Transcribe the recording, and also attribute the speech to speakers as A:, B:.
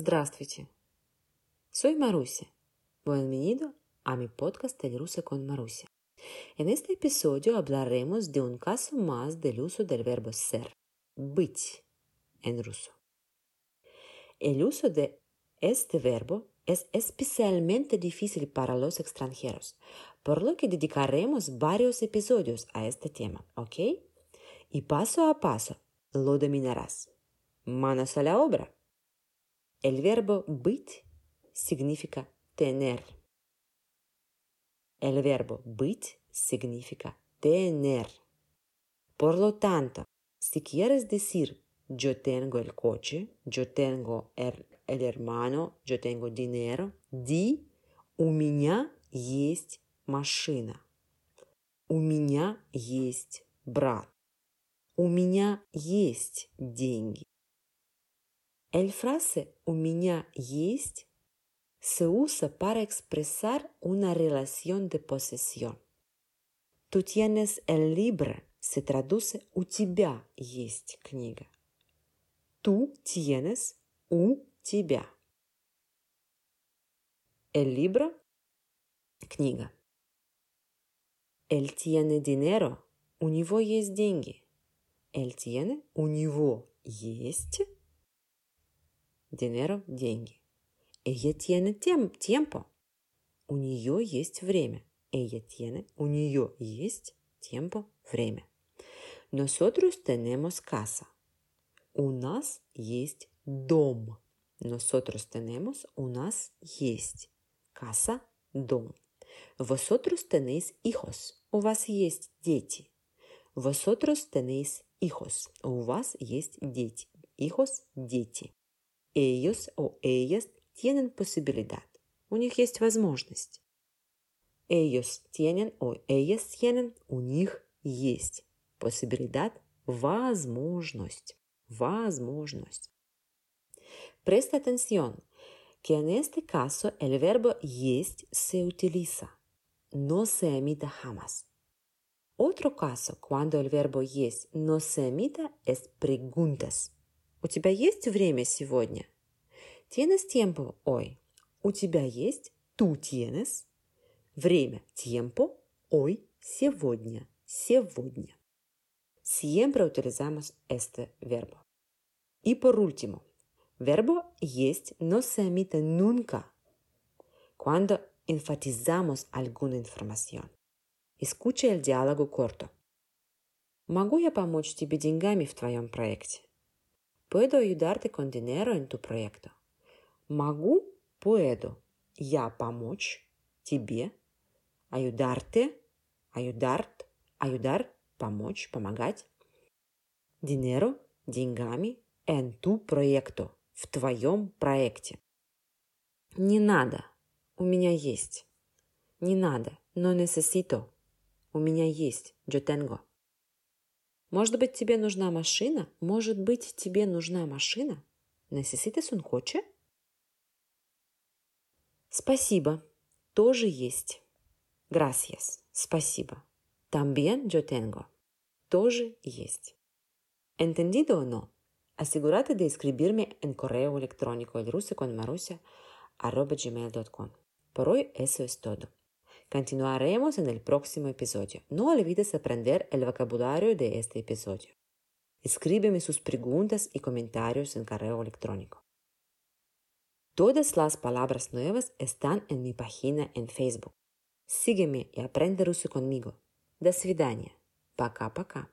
A: Здравствуйте. Soy Marusia. Bienvenido a mi podcast El ruso con Marusia. En este episodio hablaremos de un caso más del uso del verbo ser, быть, en ruso. El uso de este verbo es especialmente difícil para los extranjeros, por lo que dedicaremos varios episodios a este tema, ¿ok? Y paso a paso lo dominarás. Manos a la obra. El verbo быть significa tener. El verbo быть significa tener. Por lo tanto, si quieres decir yo tengo el coche, yo tengo el, el hermano, yo tengo dinero, di у меня есть машина. У меня есть брат. У меня есть деньги. Frase у меня есть se usa para expresar una relación de posesión. Tú tienes el libro se traduce у тебя есть книга. Tú tienes у тебя. El libro книга. Él tiene dinero. У него есть деньги. Él tiene, у него есть dinero, деньги. Ella tiene tiempo. У нее есть время. Ella tiene, у нее есть tiempo, время. Nosotros tenemos casa. У нас есть дом. Nosotros tenemos, у нас есть. Casa, дом. Vosotros tenéis hijos. У вас есть дети. Vosotros tenéis hijos. У вас есть дети. Hijos – дети. Ellos o ellas tienen posibilidad. У них есть возможность. Ellos tienen o ellas tienen. У них есть. Posibilidad – возможность. Возможность. Presta atención que en este caso el verbo есть se utiliza. No se emite jamás. Otro caso, cuando el verbo есть no se emite, es preguntas. У тебя есть время сегодня? Tienes tiempo hoy. У тебя есть tú tienes время tiempo hoy сегодня. Сегодня. Siempre utilizamos este verbo. Y por último, verbo есть no se emite nunca cuando enfatizamos alguna información. Escucha el diálogo corto. Могу я помочь тебе деньгами в твоем проекте? Puedo ayudarte con dinero en tu proyecto. Могу, puedo. Я помочь тебе. Ayudarte, ayudar, ayudar, помочь, помогать. Dinero, деньгами, en tu proyecto, в твоем проекте. Не надо, у меня есть. Не надо, но necesito. У меня есть. Yo tengo. Может быть, тебе нужна машина? Может быть, тебе нужна машина? Necesitas un coche? Спасибо. Тоже есть. Gracias. Спасибо. También yo tengo. Тоже есть. ¿Entendido o no? Asegúrate de escribirme en correo electrónico el ruso con marusia arroba gmail.com. Por hoy eso es todo. Continuaremos en el próximo episodio. No olvides aprender el vocabulario de este episodio. Escríbeme sus preguntas y comentarios en correo electrónico. Todas las palabras nuevas están en mi página en Facebook. Sígueme y aprende ruso conmigo. До свидания. Пока-пока.